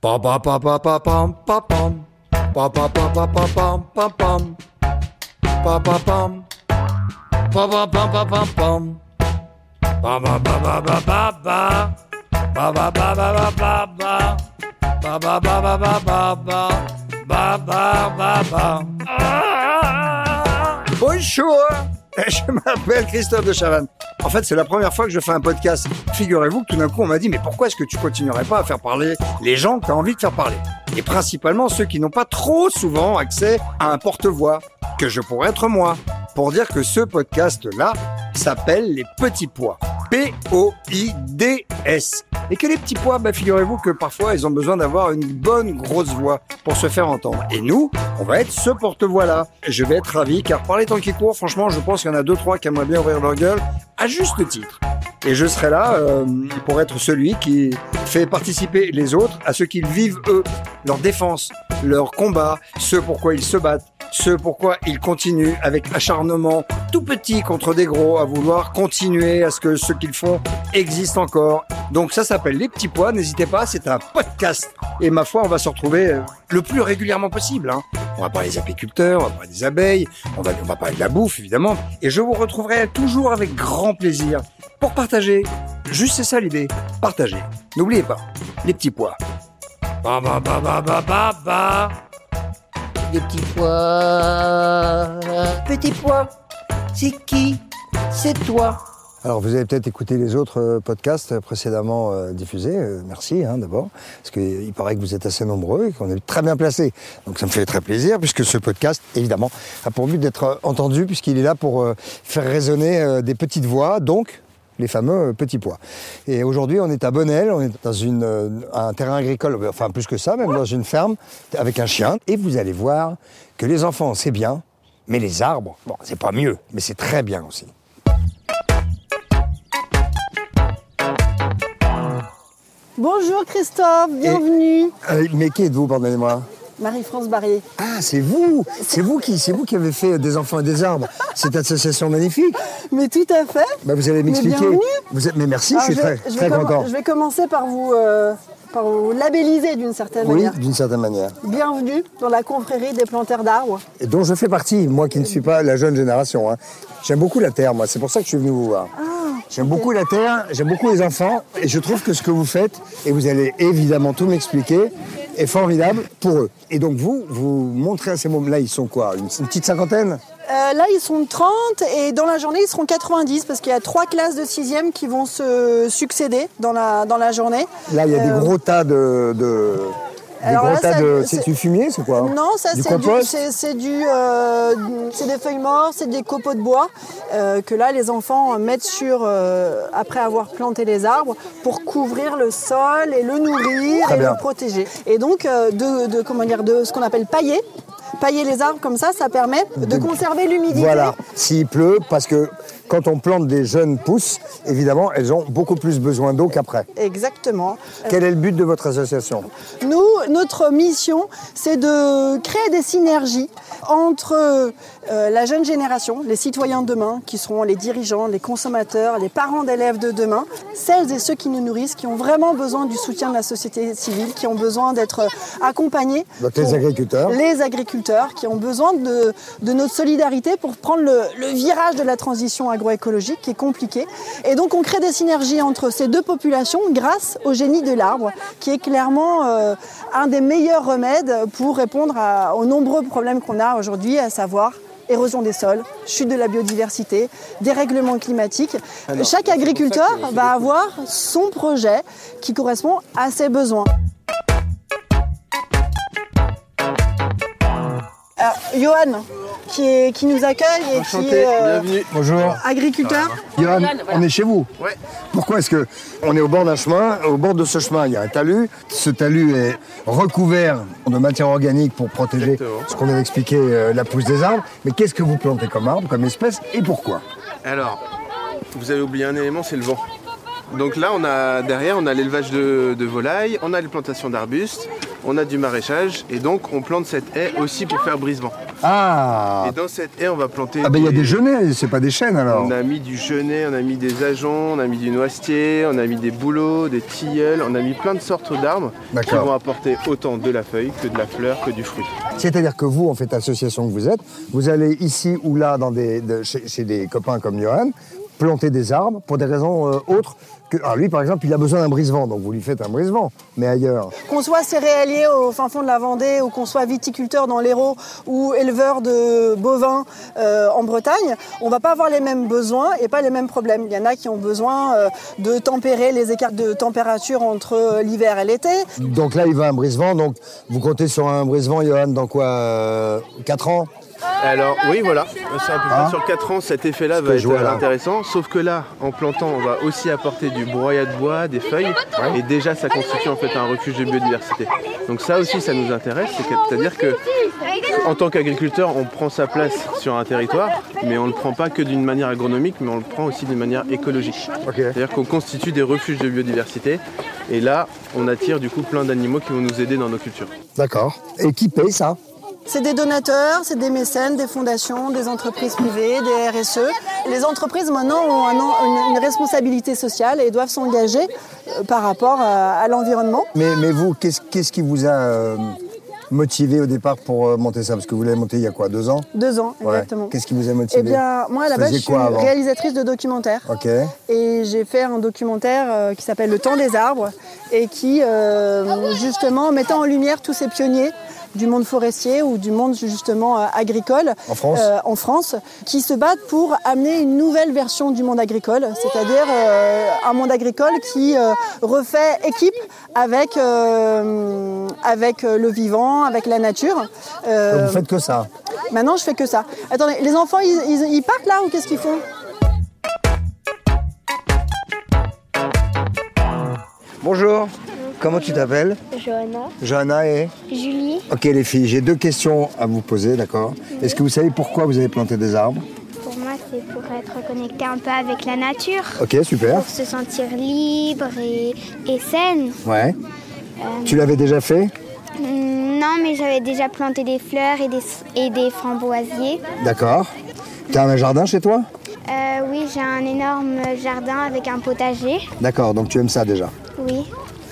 Pa. Ah. Bonjour Je m'appelle Christophe de Chavannes. En fait, c'est la première fois que je fais un podcast. Figurez-vous que tout d'un coup, on m'a dit, mais pourquoi est-ce que tu continuerais pas à faire parler les gens que tu envie de faire parler? Et principalement ceux qui n'ont pas trop souvent accès à un porte-voix, que je pourrais être moi, pour dire que ce podcast-là s'appelle Les Petits Pois. P-O-I-D-S. Et que les petits pois, bah, figurez-vous que parfois, ils ont besoin d'avoir une bonne grosse voix pour se faire entendre. Et nous, on va être ce porte-voix-là. Je vais être ravi, car par les temps qui courent, franchement, je pense qu'il y en a deux, trois qui aimeraient bien ouvrir leur gueule, à juste titre. Et je serai là euh, pour être celui qui fait participer les autres à ce qu'ils vivent eux, leur défense, leur combat, ce pourquoi ils se battent, ce pourquoi ils continuent avec acharnement tout petit contre des gros à vouloir continuer à ce que ce qu'ils font existe encore. Donc ça s'appelle Les Petits Pois, n'hésitez pas, c'est un podcast. Et ma foi, on va se retrouver euh, le plus régulièrement possible. Hein. On va parler des apiculteurs, on va parler des abeilles, on va, on va parler de la bouffe évidemment. Et je vous retrouverai toujours avec grand plaisir pour partager. Juste c'est ça l'idée, partager. N'oubliez pas, les petits pois. Des petits pois. Petit pois, c'est qui? C'est toi. Alors, vous avez peut-être écouté les autres euh, podcasts précédemment euh, diffusés. Euh, merci hein, d'abord, parce qu'il paraît que vous êtes assez nombreux et qu'on est très bien placés. Donc, ça me fait très plaisir, puisque ce podcast, évidemment, a pour but d'être euh, entendu, puisqu'il est là pour euh, faire résonner euh, des petites voix, donc les fameux euh, petits pois. Et aujourd'hui, on est à Bonnel, on est dans une, euh, un terrain agricole, enfin plus que ça, même dans une ferme, avec un chien. Et vous allez voir que les enfants, c'est bien, mais les arbres, bon, c'est pas mieux, mais c'est très bien aussi. Bonjour Christophe, bienvenue. Euh, mais qui êtes-vous, pardonnez-moi? Marie-France Barrier. Ah, c'est vous C'est vous qui c'est vous qui avez fait des enfants et des arbres. Cette association magnifique. Mais tout à fait. Bah, vous allez m'expliquer. bienvenue. Vous êtes, mais merci, Alors, je suis vais- très, je très content. Je vais commencer par vous, euh, par vous labelliser d'une certaine Oui, manière. d'une certaine manière. Bienvenue dans la confrérie des planteurs d'arbres. Et dont je fais partie, moi qui ne suis pas la jeune génération. hein. J'aime beaucoup la terre, moi. C'est pour ça que je suis venu vous voir. J'aime beaucoup la terre, j'aime beaucoup les enfants, et je trouve que ce que vous faites, et vous allez évidemment tout m'expliquer, est formidable pour eux. Et donc vous, vous montrez à ces moments-là, ils sont quoi une, une petite cinquantaine? Euh, là, ils sont 30 et dans la journée, ils seront 90 parce qu'il y a trois classes de sixième qui vont se succéder dans la, dans la journée. Là, il y a Euh, des gros tas de... de Alors là, tas ça- de... c'est- du fumier, c'est quoi Non, ça c'est du, c'est, euh, c'est des feuilles mortes, c'est des copeaux de bois euh, que là les enfants mettent sur euh, après avoir planté les arbres pour couvrir le sol et le nourrir Très et bien. le protéger. Et donc de, de comment dire de ce qu'on appelle pailler. Pailler les arbres comme ça, ça permet de conserver l'humidité. Voilà, s'il pleut, parce que quand on plante des jeunes pousses, évidemment, elles ont beaucoup plus besoin d'eau qu'après. Exactement. Quel est le but de votre association? Nous, notre mission, c'est de créer des synergies entre euh, la jeune génération, les citoyens de demain, qui seront les dirigeants, les consommateurs, les parents d'élèves de demain, celles et ceux qui nous nourrissent, qui ont vraiment besoin du soutien de la société civile, qui ont besoin d'être accompagnés. Donc les pour- agriculteurs. Les agriculteurs qui ont besoin de, de notre solidarité pour prendre le, le virage de la transition agroécologique qui est compliqué. Et donc on crée des synergies entre ces deux populations grâce au génie de l'arbre, qui est clairement euh, un des meilleurs remèdes pour répondre à- aux nombreux problèmes qu'on a aujourd'hui, à savoir érosion des sols, chute de la biodiversité, dérèglement climatique. Chaque agriculteur va avoir son projet qui correspond à ses besoins. Alors, Johan, qui, est- qui nous accueille et qui est euh, Bonjour. agriculteur. Johan, on est chez vous Ouais. Pourquoi est-ce que on est au bord d'un chemin Au bord de ce chemin, il y a un talus. Ce talus est recouvert de matière organique pour protéger ce qu'on avait expliqué, euh, la pousse des arbres. Mais qu'est-ce que vous plantez comme arbre, comme espèce et pourquoi? Alors, vous avez oublié un élément, c'est le vent. Donc là, on a derrière, on a l'élevage de, de volailles, on a les plantations d'arbustes, on a du maraîchage, et donc on plante cette haie aussi pour faire brisement. Ah Et dans cette haie, on va planter. Ah ben il y a des genêts, c'est pas des chênes alors. On a mis du genêt, on a mis des ajoncs, on a mis du noisetier, on a mis des bouleaux, des tilleuls, on a mis plein de sortes d'arbres qui vont apporter autant de la feuille que de la fleur que du fruit. C'est-à-dire que vous, en fait, association que vous êtes, vous allez ici ou là dans des, de- chez, chez des copains comme Johan, planter des arbres pour des raisons euh, autres que. Alors lui, par exemple, il a besoin d'un brise-vent, donc vous lui faites un brise-vent, mais ailleurs. Qu'on soit céréalier au fin fond de la Vendée ou qu'on soit viticulteur dans l'Hérault ou éleveur de bovins euh, en Bretagne, on va pas avoir les mêmes besoins et pas les mêmes problèmes. Il y en a qui ont besoin euh, de tempérer les écarts de température entre l'hiver et l'été. Donc là, il va un brise-vent, donc vous comptez sur un brise-vent, Johan, dans quoi 4 ans? Alors oui, voilà, c'est à peu près Hein sur 4 ans, cet effet-là va être intéressant. Sauf que là, en plantant, on va aussi apporter du broyat de bois, des feuilles, et déjà ça constitue en fait un refuge de biodiversité. Donc ça aussi, ça nous intéresse, que- c'est-à-dire que en tant qu'agriculteur, on prend sa place sur un territoire, mais on ne le prend pas que d'une manière agronomique, mais on le prend aussi d'une manière écologique. C'est-à-dire qu'on constitue des refuges de biodiversité, et là, on attire du coup plein d'animaux qui vont nous aider dans nos cultures. D'accord. Et qui paye ça? C'est des donateurs, c'est des mécènes, des fondations, des entreprises privées, des RSE. Les entreprises maintenant ont un une, une responsabilité sociale et doivent s'engager euh, par rapport à, à l'environnement. mais, mais vous, qu'est-ce qui vous a euh, motivé au départ pour euh, monter ça? Parce que vous l'avez monté il y a quoi Deux ans? Deux ans, Ouais. exactement. Qu'est-ce qui vous a motivé? Eh bien, moi, à la base, je suis réalisatrice de documentaires. Ok. Et j'ai fait un documentaire qui s'appelle Le temps des arbres et qui, euh, justement, mettait en lumière tous ces pionniers du monde forestier ou du monde justement euh, agricole En France euh, en France, qui se battent pour amener une nouvelle version du monde agricole, c'est-à-dire euh, un monde agricole qui euh, refait équipe avec, euh, avec le vivant, avec la nature. Euh, Donc vous faites que ça Maintenant, je fais que ça. Attendez, les enfants, ils, ils- ils partent là ou qu'est-ce qu'ils font? Bonjour. Comment tu t'appelles Johanna. Johanna et Julie. Ok les filles, j'ai deux questions à vous poser, d'accord Est-ce que vous savez pourquoi vous avez planté des arbres Pour moi, c'est pour être connecté un peu avec la nature, Ok, super. pour se sentir libre et, et saine. Ouais. Tu l'avais déjà fait Non, mais j'avais déjà planté des fleurs et des, et des framboisiers. D'accord. T'as un jardin chez toi Euh, oui, j'ai un énorme jardin avec un potager. D'accord, donc tu aimes ça déjà. Oui.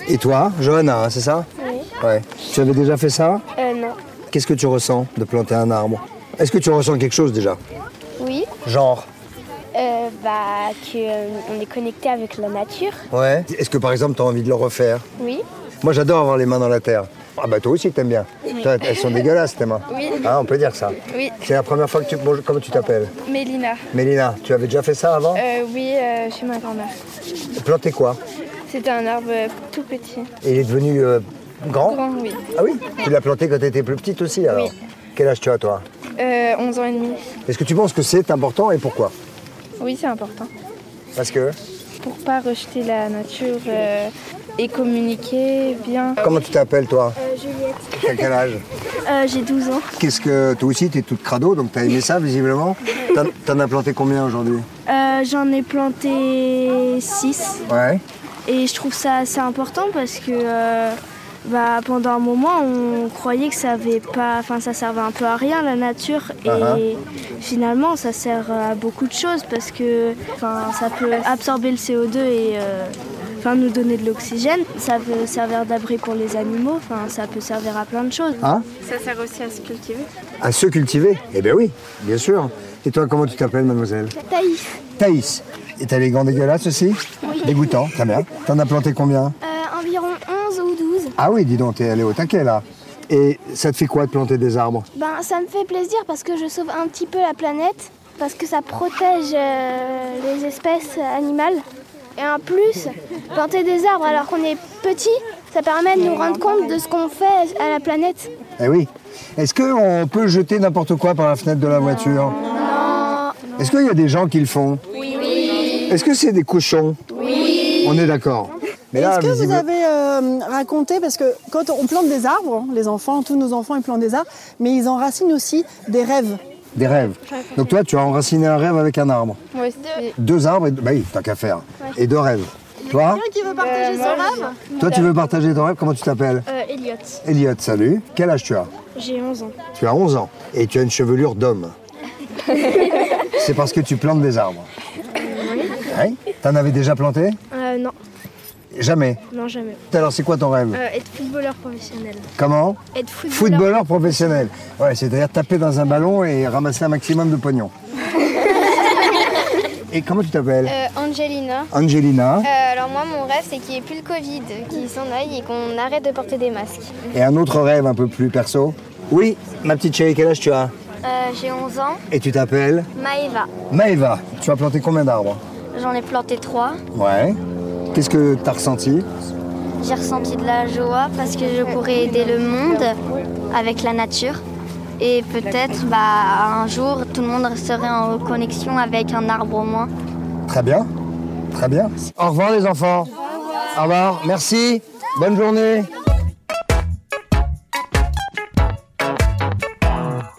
Et toi, Johanna, hein, c'est ça Oui. Ouais. Tu avais déjà fait ça Euh, non. Qu'est-ce que tu ressens de planter un arbre Est-ce que tu ressens quelque chose déjà Oui. Genre Euh, bah, qu'on est connecté avec la nature. Ouais. Est-ce que par exemple tu as envie de le refaire Oui. Moi j'adore avoir les mains dans la terre. Ah bah toi aussi t'aimes bien. Toi, elles sont dégueulasses tes mains. Oui. Ah, on peut dire ça. Oui. C'est la première fois que tu... Bonjour, comment tu t'appelles Mélina. Mélina, tu avais déjà fait ça avant Euh, oui, euh, chez ma grand-mère. Planter quoi C'était un arbre euh, tout petit. Et il est devenu euh, grand Grand, oui. Ah oui Tu l'as planté quand tu étais plus petite aussi alors Oui. Quel âge tu as toi Euh, 11 ans et demi. Est-ce que tu penses que c'est important et pourquoi Oui, c'est important. Parce que Pour pas rejeter la nature euh, et communiquer bien. Comment tu t'appelles toi Juliette. T'as quel âge Euh, j'ai 12 ans. Qu'est-ce que toi aussi t'es toute crado donc t'as aimé ça visiblement T'en- T'en as planté combien aujourd'hui Euh, J'en ai planté 6 Ouais. Et je trouve ça assez important parce que euh, bah, pendant un moment on croyait que ça avait pas, enfin ça servait un peu à rien la nature et Uh-huh. finalement ça sert à beaucoup de choses parce que enfin ça peut absorber le CO2 et euh, enfin nous donner de l'oxygène. Ça peut servir d'abri pour les animaux, enfin ça peut servir à plein de choses. Hein Ça sert aussi à se cultiver. À se cultiver Eh bien oui, bien sûr. Et toi comment tu t'appelles mademoiselle? Taïf. Thaïs. Et t'as les gants dégueulasses aussi Oui. Dégoûtant, très bien. T'en as planté combien Euh, environ 11 ou 12. Ah oui, dis donc, t'es allé au taquet là. Et ça te fait quoi de planter des arbres Ben, ça me fait plaisir parce que je sauve un petit peu la planète, parce que ça protège euh, les espèces animales. Et en plus, planter des arbres alors qu'on est petit, ça permet de nous rendre compte de ce qu'on fait à la planète. Eh oui. Est-ce qu'on peut jeter n'importe quoi par la fenêtre de la voiture? Non. Est-ce qu'il y a des gens qui le font? Oui. Est-ce que c'est des cochons Oui. On est d'accord. Mais là, Est-ce que vous avez euh, raconté, parce que quand on plante des arbres, les enfants, tous nos enfants, ils plantent des arbres, mais ils enracinent aussi des rêves. Des rêves. Donc toi, tu as enraciné un rêve avec un arbre. Oui, c'est- Deux arbres, et... bah oui, tant qu'à faire. Et deux rêves. Toi Quelqu'un qui veut partager son rêve Toi, tu veux partager ton rêve Comment tu t'appelles Euh, Elliot. Elliot, salut. Quel âge tu as J'ai 11 ans. Tu as 11 ans et tu as une chevelure d'homme. C'est parce que tu plantes des arbres. T'en avais déjà planté? Euh, non, Jamais? non, jamais. Alors, c'est quoi ton rêve? Euh, être footballeur professionnel. Comment? Être footballeur. Footballeur professionnel. Ouais, c'est-à-dire taper dans un ballon et ramasser un maximum de pognon. Et comment tu t'appelles? Euh, Angelina. Angelina. Euh, alors moi mon rêve c'est qu'il n'y ait plus le Covid, qu'il s'en aille et qu'on arrête de porter des masques. Et un autre rêve un peu plus perso? Oui, ma petite chérie, quel âge tu as? Euh, J'ai 11 ans. Et tu t'appelles? Maëva. Maëva. Tu as planté combien d'arbres? J'en ai planté trois. Ouais. Qu'est-ce que tu as ressenti? J'ai ressenti de la joie parce que je pourrais aider le monde avec la nature. Et peut-être bah, un jour tout le monde serait en connexion avec un arbre au moins. Très bien. Très bien. Au revoir les enfants. Au revoir. Merci. Bonne journée.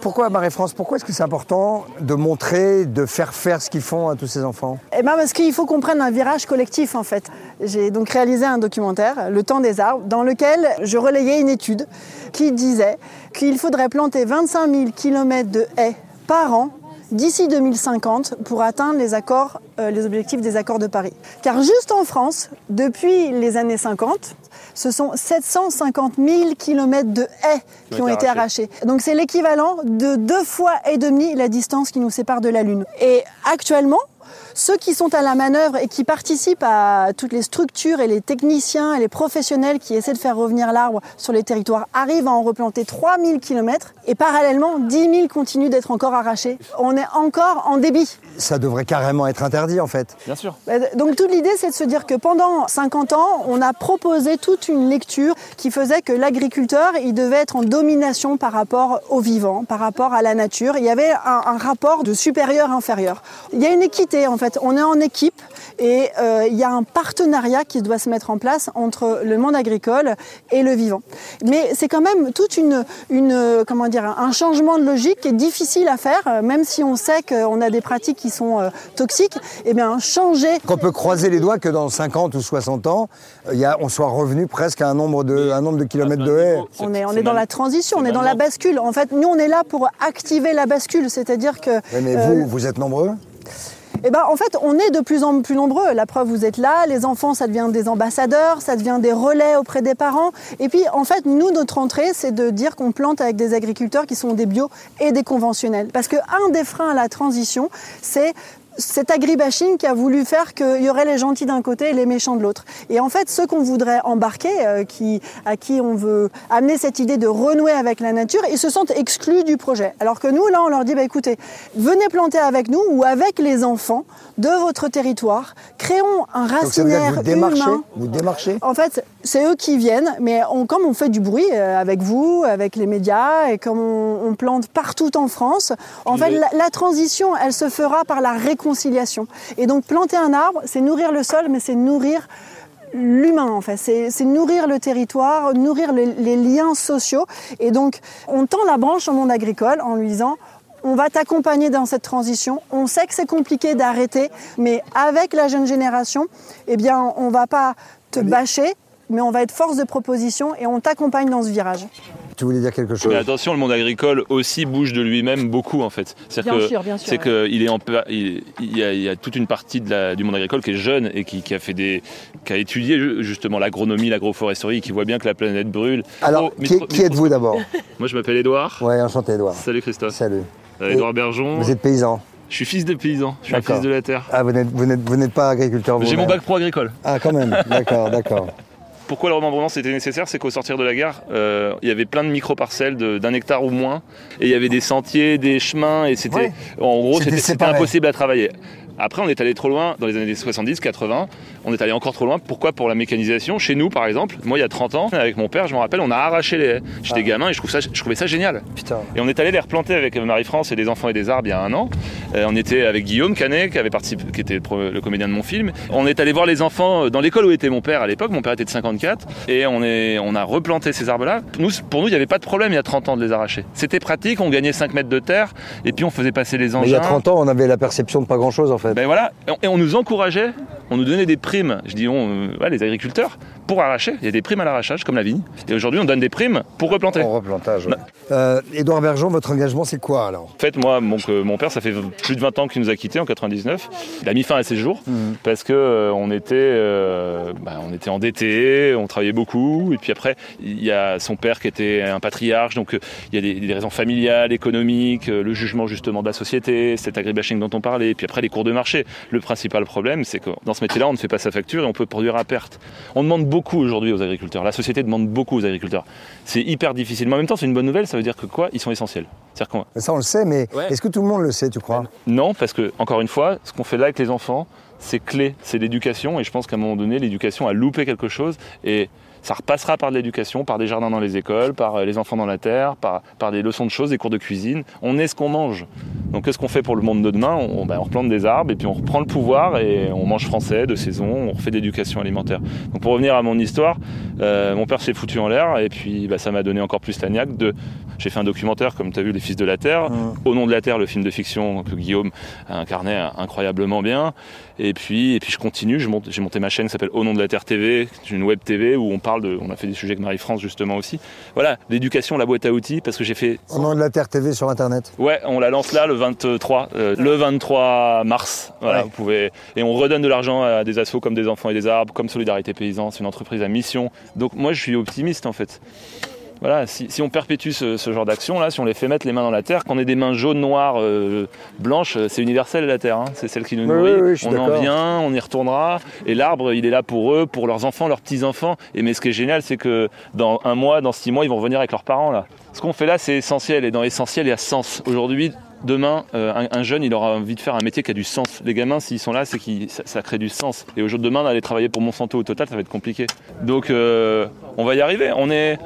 Pourquoi Marie-France Pourquoi est-ce que c'est important de montrer, de faire faire ce qu'ils font à tous ces enfants? Eh ben parce qu'il faut qu'on prenne un virage collectif en fait. J'ai donc réalisé un documentaire, Le temps des arbres, dans lequel je relayais une étude qui disait qu'il faudrait planter 25 000 km de haies par an d'ici 2050 pour atteindre les accords, euh, les objectifs des accords de Paris. Car juste en France, depuis les années 50, ce sont 750 000 km de haies qui ont été arrachés. Donc c'est l'équivalent de deux fois et demi la distance qui nous sépare de la Lune. Et actuellement, ceux qui sont à la manœuvre et qui participent à toutes les structures et les techniciens et les professionnels qui essaient de faire revenir l'arbre sur les territoires arrivent à en replanter 3000 km et parallèlement 10 000 continuent d'être encore arrachés. On est encore en débit. Ça devrait carrément être interdit en fait. Bien sûr. Bah, Donc toute l'idée, c'est de se dire que pendant 50 ans, on a proposé toute une lecture qui faisait que l'agriculteur, il devait être en domination par rapport au vivant, par rapport à la nature. Il y avait un, un rapport de supérieur-inférieur. Il y a une équité en fait. On est en équipe et euh, il y a un partenariat qui doit se mettre en place entre le monde agricole et le vivant. Mais c'est quand même toute une, une comment dire, un changement de logique qui est difficile à faire, euh, même si on sait qu'on a des pratiques qui sont euh, toxiques. Eh bien, changer Qu'on peut croiser les doigts que dans 50 ou 60 ans, il y a, on soit revenu presque à un nombre de, un nombre de kilomètres de haies. On est, on est dans la transition, on est dans la bascule. En fait, nous, on est là pour activer la bascule, c'est-à-dire que. Mais euh, vous, vous êtes nombreux? Eh ben, en fait, on est de plus en plus nombreux. La preuve, vous êtes là. Les enfants, ça devient des ambassadeurs, ça devient des relais auprès des parents. Et puis, en fait, nous, notre entrée, c'est de dire qu'on plante avec des agriculteurs qui sont des bio et des conventionnels. Parce que un des freins à la transition, c'est cet agribashing qui a voulu faire qu'il y aurait les gentils d'un côté et les méchants de l'autre. Et en fait, ceux qu'on voudrait embarquer, euh, qui, à qui on veut amener cette idée de renouer avec la nature, ils se sentent exclus du projet. Alors que nous, là, on leur dit, bah, écoutez, venez planter avec nous ou avec les enfants de votre territoire, créons un racinaire vous démarchez humain. Vous démarchez? En fait, c'est eux qui viennent, mais on- comme on fait du bruit euh, avec vous, avec les médias, et comme on, on plante partout en France, en fait, la, la transition, elle se fera par la réconciliation. Et donc, planter un arbre, c'est nourrir le sol, mais c'est nourrir l'humain en fait, c'est c'est nourrir le territoire, nourrir les, les liens sociaux. Et donc, on tend la branche au monde agricole en lui disant, on va t'accompagner dans cette transition. On sait que c'est compliqué d'arrêter, mais avec la jeune génération, eh bien, on va pas te bâcher, mais on va être force de proposition et on t'accompagne dans ce virage. Tu voulais dire quelque chose Mais attention, le monde agricole aussi bouge de lui-même beaucoup en fait. C'est-à-dire Bien que- sûr, bien sûr, C'est ouais. qu'il est en pa- il, il y a, il y a toute une partie de la- du monde agricole qui est jeune et qui, qui a fait des, qui a étudié ju- justement l'agronomie, l'agroforesterie, qui voit bien que la planète brûle. Alors, Oh, qui, micro- qui êtes-vous d'abord Moi, je m'appelle Édouard. Ouais, enchanté, Edouard. Salut Christophe. Salut. Euh, Édouard Bergeon. Vous êtes paysan Je suis fils de paysan. Je suis un fils de la terre. Ah, vous n'êtes, vous n'êtes, vous n'êtes pas agriculteur J'ai mon bac pro agricole. Ah, quand même. D'accord, d'accord. Pourquoi le remembrement c'était nécessaire C'est qu'au sortir de la gare, euh, il y avait plein de micro-parcelles d'un hectare ou moins, et il y avait des sentiers, des chemins, et c'était, Ouais. en gros, C'était impossible à travailler. Après, on est allé trop loin dans les années 70, 80. On est allé encore trop loin. Pourquoi? Pour la mécanisation. Chez nous, par exemple, moi, il y a 30 ans, avec mon père, je me rappelle, on a arraché les haies. J'étais Ah. gamin et je, trouve ça, je trouvais ça génial. Putain. Et on est allé les replanter avec Marie-France et des enfants et des arbres il y a un an. Euh, on était avec Guillaume Canet, qui avait participé, qui était le, comédien de mon film. On est allé voir les enfants dans l'école où était mon père à l'époque. Mon père était de 54. Et on, est, on a replanté ces arbres-là. Nous, pour nous, il n'y avait pas de problème il y a 30 ans de les arracher. C'était pratique, on gagnait 5 mètres de terre. Et puis on faisait passer les engins. Mais il y a 30 ans, on avait la perception de pas grand-chose en fait. Ben voilà, et on- nous encourageait on nous donnait des primes. Je dis, on, euh, les agriculteurs, pour arracher, il y a des primes à l'arrachage, comme la vigne. Et aujourd'hui, on donne des primes pour replanter. En replantage. ouais. Euh, Édouard Bergeon, votre engagement, c'est quoi alors? En fait, moi, mon, que mon père, ça fait plus de 20 ans qu'il nous a quittés en 99. Il a mis fin à ses jours parce que euh, on était, euh, bah, on était endettés, on travaillait beaucoup. Et puis après, il y a son père qui était un patriarche, donc euh, il y a des, des raisons familiales, économiques, euh, le jugement justement de la société, cet agribashing dont on parlait. Et puis après, les cours de marché. Le principal problème, c'est que dans ce métier-là, on ne fait pas sa facture et on peut produire à perte. On demande beaucoup aujourd'hui aux agriculteurs. La société demande beaucoup aux agriculteurs. C'est hyper difficile. Mais en même temps, c'est une bonne nouvelle. Ça veut dire que quoi Ils sont essentiels. C'est-à-dire qu'on- Ça, on le sait, mais Ouais. est-ce que tout le monde le sait, tu crois? Non, parce que, encore une fois, ce qu'on fait là avec les enfants, c'est clé, c'est l'éducation. Et je pense qu'à un moment donné, l'éducation a loupé quelque chose. Et ça repassera par de l'éducation, par des jardins dans les écoles, par euh, les enfants dans la terre, par, par des leçons de choses, des cours de cuisine. On est ce qu'on mange. Donc qu'est-ce qu'on fait pour le monde de demain? On, ben, on replante des arbres et puis on reprend le pouvoir et on mange français de saison, on refait de l'éducation alimentaire. Donc pour revenir à mon histoire, euh, mon père s'est foutu en l'air et puis bah, ça m'a donné encore plus la niaque de... J'ai fait un documentaire, comme tu as vu, Les Fils de la Terre. Au nom de la Terre, le film de fiction que Guillaume a incarné incroyablement bien. Et puis, et puis je continue, j'ai monté ma chaîne qui s'appelle Au nom de la Terre TV, c'est une web TV où on parle de... On a fait des sujets avec Marie-France justement aussi. Voilà, l'éducation, la boîte à outils, parce que j'ai fait Au nom de la Terre TV sur Internet. Ouais, on la lance là le 23, euh, le 23 mars. Voilà, Ouais. vous pouvez et on redonne de l'argent à des assos comme des enfants et des arbres, comme Solidarité Paysan. C'est une entreprise à mission. Donc moi, je suis optimiste en fait. Voilà, si, si on perpétue ce, ce genre d'action là, si on les fait mettre les mains dans la terre, qu'on ait des mains jaunes, noires, euh, blanches, euh, c'est universel la terre. hein. C'est celle qui nous nourrit. oui, oui, on en vient, on y retournera. Et l'arbre, il est là pour eux, pour leurs enfants, leurs petits enfants. Et mais ce qui est génial, c'est que dans un mois, dans six mois, ils vont revenir avec leurs parents là. Ce qu'on fait là, c'est essentiel. Et dans essentiel, il y a sens. Aujourd'hui, demain, euh, un, un jeune, il aura envie de faire un métier qui a du sens. Les gamins, s'ils sont là, c'est que ça, ça crée du sens. Et aujourd'hui, demain, d'aller travailler pour Monsanto au total, ça va être compliqué. Donc, euh, on va y arriver. On est.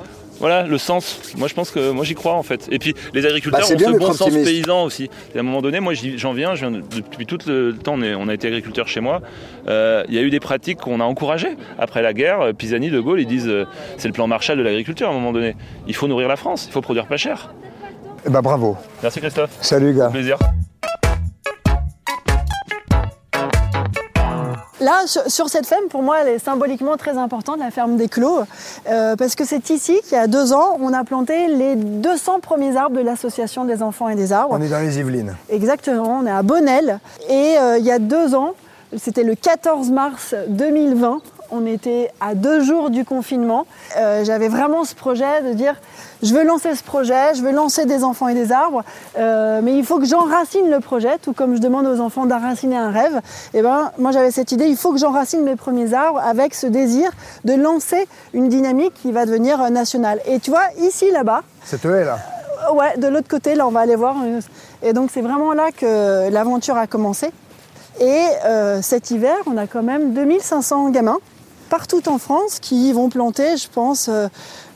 Voilà, le sens. Moi, je pense que moi, j'y crois en fait. Et puis, les agriculteurs Bah, ont bien ce bon sens optimiste. paysan aussi. Et à un moment donné, moi, j'y- j'en viens, je viens de- depuis tout le temps, on, est- on a été agriculteur chez moi. Euh, Il y a eu des pratiques qu'on a encouragées. Après la guerre, euh, Pisani, De Gaulle, ils disent euh, c'est le plan Marshall de l'agriculture à un moment donné. Il faut nourrir la France, il faut produire pas cher. Eh ben, bravo. Merci Christophe. Salut, gars. Plaisir. Là, sur, cette ferme, pour moi, elle est symboliquement très importante, la ferme des Clos, euh, parce que c'est ici qu'il y a deux ans, on a planté les 200 premiers arbres de l'association des enfants et des arbres. On est dans les Yvelines. Exactement, on est à Bonnel. Et euh, il y a deux ans, c'était le 14 mars 2020, on était à deux jours du confinement. Euh, J'avais vraiment ce projet de dire, je veux lancer ce projet, je veux lancer des enfants et des arbres, euh, mais il faut que j'enracine le projet, tout comme je demande aux enfants d'enraciner un rêve. Et ben, moi j'avais cette idée, il faut que j'enracine mes premiers arbres avec ce désir de lancer une dynamique qui va devenir euh, nationale. Et tu vois, ici, là-bas, C'est eux, là. Ouais, de l'autre côté, là, on va aller voir. Et donc, c'est vraiment là que l'aventure a commencé. Et euh, cet hiver, on a quand même 2500 gamins partout en France qui vont planter, je pense, euh,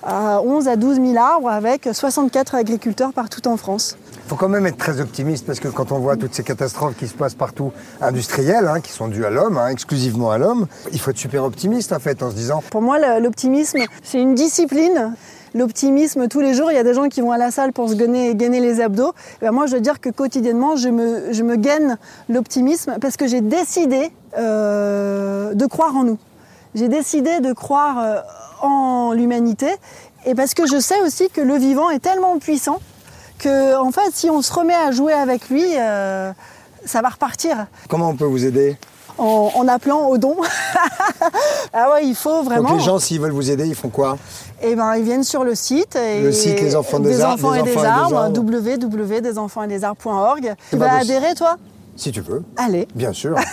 à 11 à 12 000 arbres avec 64 agriculteurs partout en France. Il faut quand même être très optimiste parce que quand on voit toutes ces catastrophes qui se passent partout, industrielles, hein, qui sont dues à l'homme, hein, exclusivement à l'homme, il faut être super optimiste en fait en se disant Pour moi, l'optimisme, c'est une discipline. L'optimisme, tous les jours, il y a des gens qui vont à la salle pour se gainer, gainer les abdos. Et ben moi, je veux dire que quotidiennement, je me, je me gaine l'optimisme parce que j'ai décidé euh, de croire en nous. J'ai décidé de croire euh, en l'humanité et parce que je sais aussi que le vivant est tellement puissant que, en fait, si on se remet à jouer avec lui, euh, ça va repartir comment on peut vous aider? En, en appelant au don. ah ouais, il faut vraiment. Donc les gens, s'ils veulent vous aider, ils font quoi? Eh ben, ils viennent sur le site. Et Le site Les Enfants des enfants des et des enfants et des arbres, arbres. www.desenfantsetdesarbres.org. Tu C'est vas adhérer, toi? Si tu veux. Allez. Bien sûr.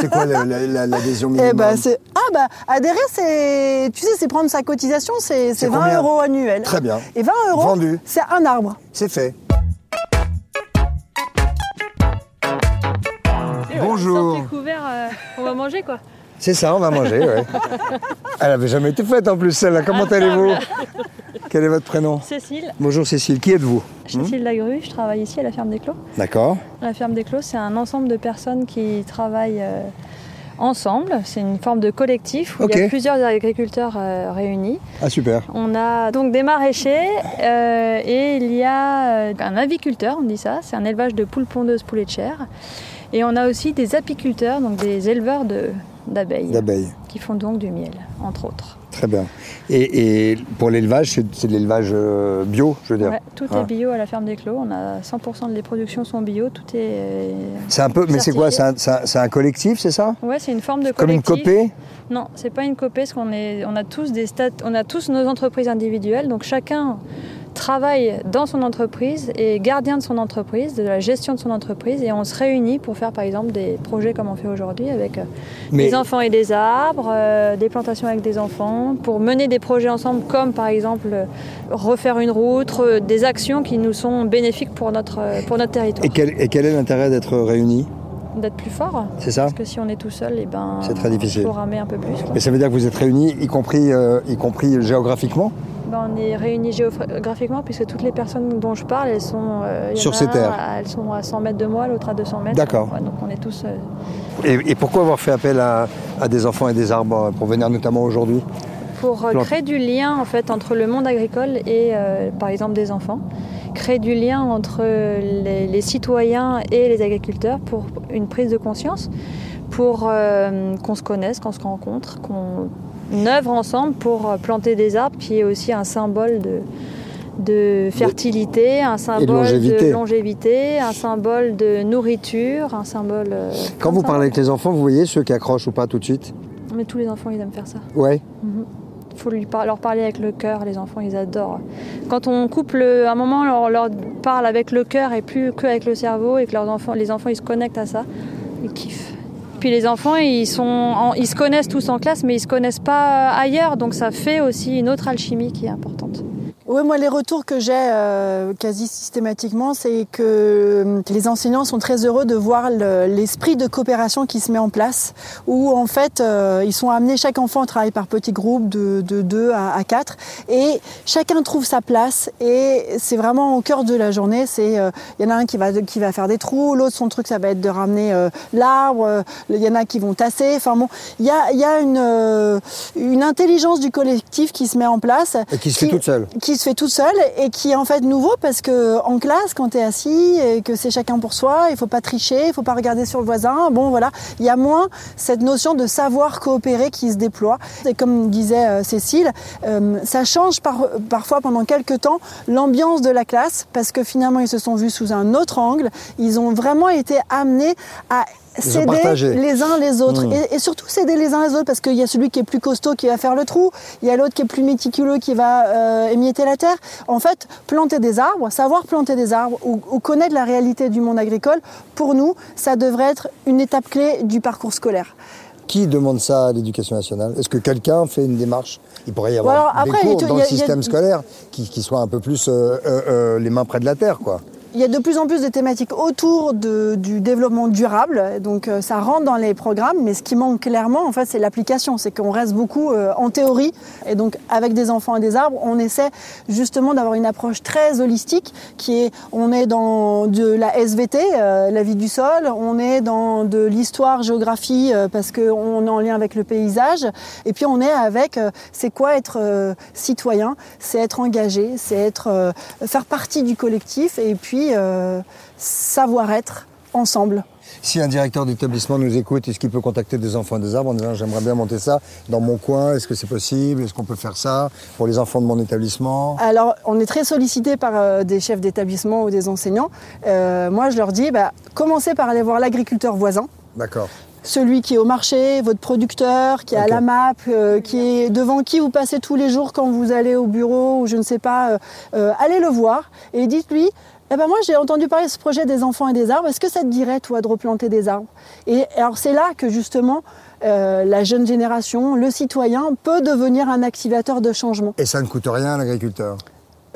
C'est quoi la- la- la- l'adhésion minimum Eh ben, c'est... Ah bah, adhérer, c'est... Tu sais, c'est prendre sa cotisation, c'est, c'est C'est 20 combien euros annuels. Très bien. Et 20 euros, Vendu. c'est un arbre. C'est fait. Bonjour. couvert, euh, on va manger quoi. C'est ça, on va manger, ouais. Elle avait jamais été faite en plus, celle-là. Comment allez-vous Quel est votre prénom Cécile, Bonjour Cécile, qui êtes-vous Cécile Lagrue, je travaille ici à la ferme des Clos. D'accord. La ferme des Clos, c'est un ensemble de personnes qui travaillent euh, ensemble. C'est une forme de collectif où il y a plusieurs agriculteurs euh, réunis. Ah super. On a donc des maraîchers euh, et il y a un aviculteur, on dit ça, c'est un élevage de poules pondeuses, poulets de chair. Et on a aussi des apiculteurs, donc des éleveurs de d'abeilles. Qui font donc du miel, entre autres. Très bien. Et, et pour l'élevage, c'est de l'élevage euh, bio, je veux dire. Ouais, tout Hein. est bio à la ferme des Clos. On a 100% des productions sont bio. Tout est. euh, C'est un peu, mais c'est quoi C'est un, collectif, c'est ça? Ouais, c'est une forme de Comme une collectif. copée? Non, c'est pas une copée, parce qu'on est, on a tous des stat, on a tous nos entreprises individuelles, donc chacun travaille dans son entreprise et est gardien de son entreprise, de la gestion de son entreprise, et on se réunit pour faire par exemple des projets comme on fait aujourd'hui avec euh, Mais- des enfants et des arbres, euh, des plantations avec des enfants, pour mener des projets ensemble comme par exemple euh, refaire une route, re- des actions qui nous sont bénéfiques pour notre, euh, pour notre territoire. et quel, et quel est l'intérêt d'être réunis? D'être plus fort. C'est ça? Parce que si on est tout seul, et ben, C'est très difficile. il faut ramer un peu plus. quoi. Mais ça veut dire que vous êtes réunis, y compris, euh, y compris géographiquement? Ben, on est réunis géographiquement puisque toutes les personnes dont je parle, elles sont euh, Sur a ces terres. Elles sont à 100 mètres de moi, l'autre à 200 mètres. D'accord. Ouais, donc on est tous. euh, et, et pourquoi avoir fait appel à, à des enfants et des arbres pour venir notamment aujourd'hui pour euh, créer du lien en fait entre le monde agricole et euh, par exemple des enfants, créer du lien entre les, les citoyens et les agriculteurs pour une prise de conscience, pour euh, qu'on se connaisse, qu'on se rencontre, qu'on œuvre ensemble pour euh, planter des arbres qui est aussi un symbole de de fertilité, un symbole longévité. de longévité, un symbole de nourriture, un symbole. euh, Quand vous symbole. parlez avec les enfants, vous voyez ceux qui accrochent ou pas tout de suite Mais tous les enfants, ils aiment faire ça. Ouais. Il faut lui par- leur parler avec le cœur, les enfants, ils adorent. Quand on coupe le, un moment, on leur parle avec le cœur et plus qu'avec le cerveau, et que leurs enfants, les enfants, ils se connectent à ça, ils kiffent. Puis les enfants, ils, se connaissent tous en classe, mais ils se connaissent pas ailleurs, donc ça fait aussi une autre alchimie qui est importante. Oui, moi, les retours que j'ai euh, quasi systématiquement, c'est que euh, les enseignants sont très heureux de voir le- l'esprit de coopération qui se met en place, où en fait, euh, ils sont amenés, chaque enfant travaille par petits groupes de, de 2 à, à 4, et chacun trouve sa place, et c'est vraiment au cœur de la journée. C'est, euh, il y en a un qui va, qui va faire des trous, l'autre, son truc, ça va être de ramener l'arbre, il y en a qui vont tasser, enfin bon, il y a, y a une, une intelligence du collectif qui se met en place. Et qui se fait toute seule. Qui se fait toute seule et qui est en fait nouveau parce que en classe, quand tu es assis et que c'est chacun pour soi, il faut pas tricher, il faut pas regarder sur le voisin. Bon, voilà, il y a moins cette notion de savoir coopérer qui se déploie. Et comme disait euh, Cécile, euh, ça change par- parfois pendant quelques temps l'ambiance de la classe parce que finalement ils se sont vus sous un autre angle. Ils ont vraiment été amenés à s'aider les uns les autres Mmh. et, et surtout s'aider les uns les autres parce qu'il y a celui qui est plus costaud qui va faire le trou, il y a l'autre qui est plus méticuleux qui va euh, émietter la terre. En fait, planter des arbres, savoir planter des arbres ou, ou connaître la réalité du monde agricole, pour nous, ça devrait être une étape clé du parcours scolaire. Qui demande ça à l'éducation nationale? Est-ce que quelqu'un fait une démarche? Il pourrait y avoir alors, après, des cours dans a- le système a- scolaire qui, qui soient un peu plus euh, euh, les mains près de la terre, quoi. Il y a de plus en plus de thématiques autour du développement durable, donc euh, ça rentre dans les programmes, mais ce qui manque clairement, en fait, c'est l'application, c'est qu'on reste beaucoup euh, en théorie, et donc avec des enfants et des arbres, on essaie justement d'avoir une approche très holistique, qui est, on est dans de la SVT, euh, la vie du sol, on est dans de l'histoire, géographie, parce qu'on est en lien avec le paysage, et puis on est avec, c'est quoi être citoyen, c'est être engagé, c'est être faire partie du collectif, et puis euh, savoir être ensemble. Si un directeur d'établissement nous écoute, est-ce qu'il peut contacter des enfants des arbres en disant j'aimerais bien monter ça dans mon coin Est-ce que c'est possible Est-ce qu'on peut faire ça pour les enfants de mon établissement? Alors, on est très sollicité par euh, des chefs d'établissement ou des enseignants. Euh, moi, je leur dis, bah, commencez par aller voir l'agriculteur voisin. D'accord. Celui qui est au marché, votre producteur, qui est à la map, euh, qui est devant qui vous passez tous les jours quand vous allez au bureau ou je ne sais pas, allez le voir et dites-lui, eh ben moi j'ai entendu parler de ce projet des enfants et des arbres, est-ce que ça te dirait toi de replanter des arbres? Et alors c'est là que justement euh, la jeune génération, le citoyen peut devenir un activateur de changement. Et ça ne coûte rien à l'agriculteur?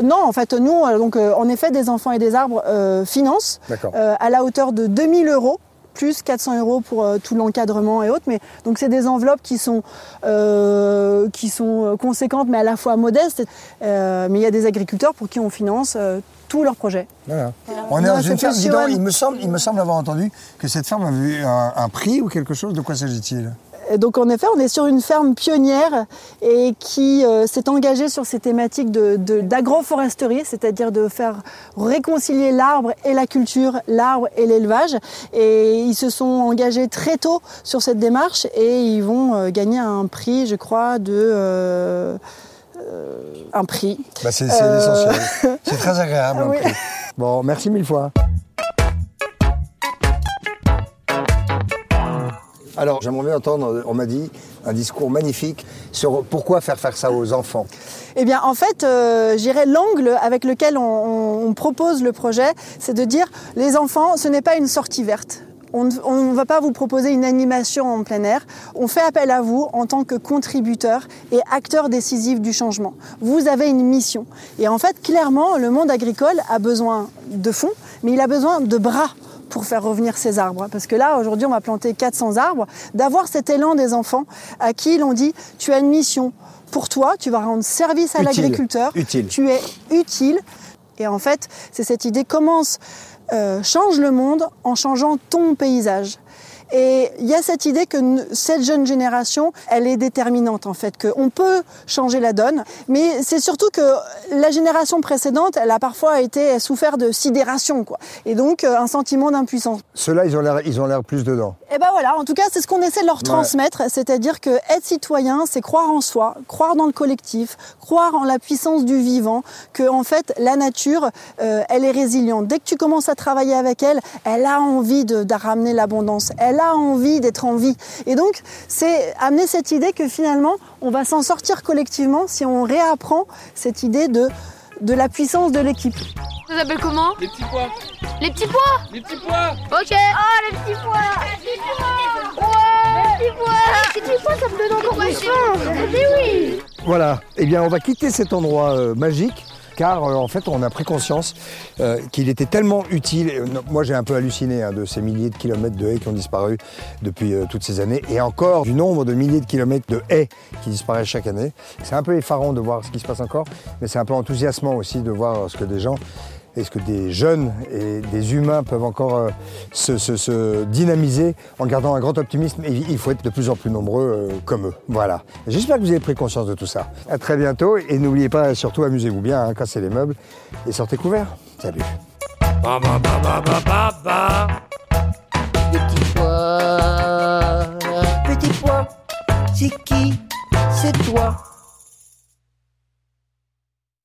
Non, en fait, nous, euh, donc, euh, en effet, des enfants et des arbres euh, financent à la hauteur de 2000 euros plus 400 euros pour euh, tout l'encadrement et autres. Mais donc c'est des enveloppes qui sont euh, qui sont conséquentes, mais à la fois modestes. Euh, mais il y a des agriculteurs pour qui on finance tous leurs projets. Voilà. On est dans une ferme, dis donc, Johan. il me, semble, il me semble avoir entendu que cette ferme avait eu un, un prix ou quelque chose. De quoi s'agit-il? Donc en effet, on est sur une ferme pionnière et qui euh, s'est engagée sur ces thématiques de- de- d'agroforesterie, c'est-à-dire de faire réconcilier l'arbre et la culture, l'arbre et l'élevage. Et ils se sont engagés très tôt sur cette démarche et ils vont euh, gagner un prix, je crois, de... euh, un prix. Bah, c'est Euh, l'essentiel. C'est très agréable. un Oui. prix. Bon, merci mille fois. Alors, j'aimerais bien entendre, on m'a dit, un discours magnifique sur pourquoi faire faire ça aux enfants. Eh bien, en fait, euh, j'irais l'angle avec lequel on, on- on propose le projet, c'est de dire les enfants, ce n'est pas une sortie verte. On ne va pas vous proposer une animation en plein air. On fait appel à vous en tant que contributeur et acteur décisif du changement. Vous avez une mission. Et en fait, clairement, le monde agricole a besoin de fonds, mais il a besoin de bras pour faire revenir ces arbres. Parce que là, aujourd'hui, on va planter 400 arbres. D'avoir cet élan des enfants à qui l'on dit, tu as une mission pour toi, tu vas rendre service à l'agriculteur, Utile. tu es utile. Et en fait, c'est cette idée, commence, change le monde en changeant ton paysage. Et il y a cette idée que cette jeune génération, elle est déterminante en fait, qu'on peut changer la donne, mais c'est surtout que la génération précédente, elle a parfois été souffert de sidération, quoi, et donc euh, un sentiment d'impuissance. Ceux-là, ils ont l'air, ils ont l'air plus dedans. Et ben voilà, en tout cas, c'est ce qu'on essaie de leur transmettre, c'est-à-dire que être citoyen, c'est croire en soi, croire dans le collectif, croire en la puissance du vivant, que en fait la nature, euh, elle est résiliente. Dès que tu commences à travailler avec elle, elle a envie de, de ramener l'abondance, elle a envie d'être en vie. Et donc, c'est amener cette idée que finalement, on va s'en sortir collectivement si on réapprend cette idée de de la puissance de l'équipe. Ça s'appelle comment? Les petits pois. Les petits pois? Les petits pois. Ok. Oh, les petits pois Les petits pois Les petits pois Les petits pois, ça me donne encore faim Mais oui Voilà. Eh bien, on va quitter cet endroit euh, magique. Car euh, en fait, on a pris conscience euh, qu'il était tellement utile. Euh, moi, j'ai un peu halluciné hein, de ces milliers de kilomètres de haies qui ont disparu depuis toutes ces années, et encore du nombre de milliers de kilomètres de haies qui disparaissent chaque année. C'est un peu effarant de voir ce qui se passe encore, mais c'est un peu enthousiasmant aussi de voir ce que des gens est-ce que des jeunes et des humains peuvent encore euh, se, se- se dynamiser en gardant un grand optimisme Et il faut être de plus en plus nombreux euh, comme eux. Voilà. J'espère que vous avez pris conscience de tout ça. À très bientôt et n'oubliez pas, surtout, amusez-vous bien, hein, cassez les meubles et sortez couverts. Salut. Ba, ba, ba. Petit pois, petit pois, c'est qui? C'est toi.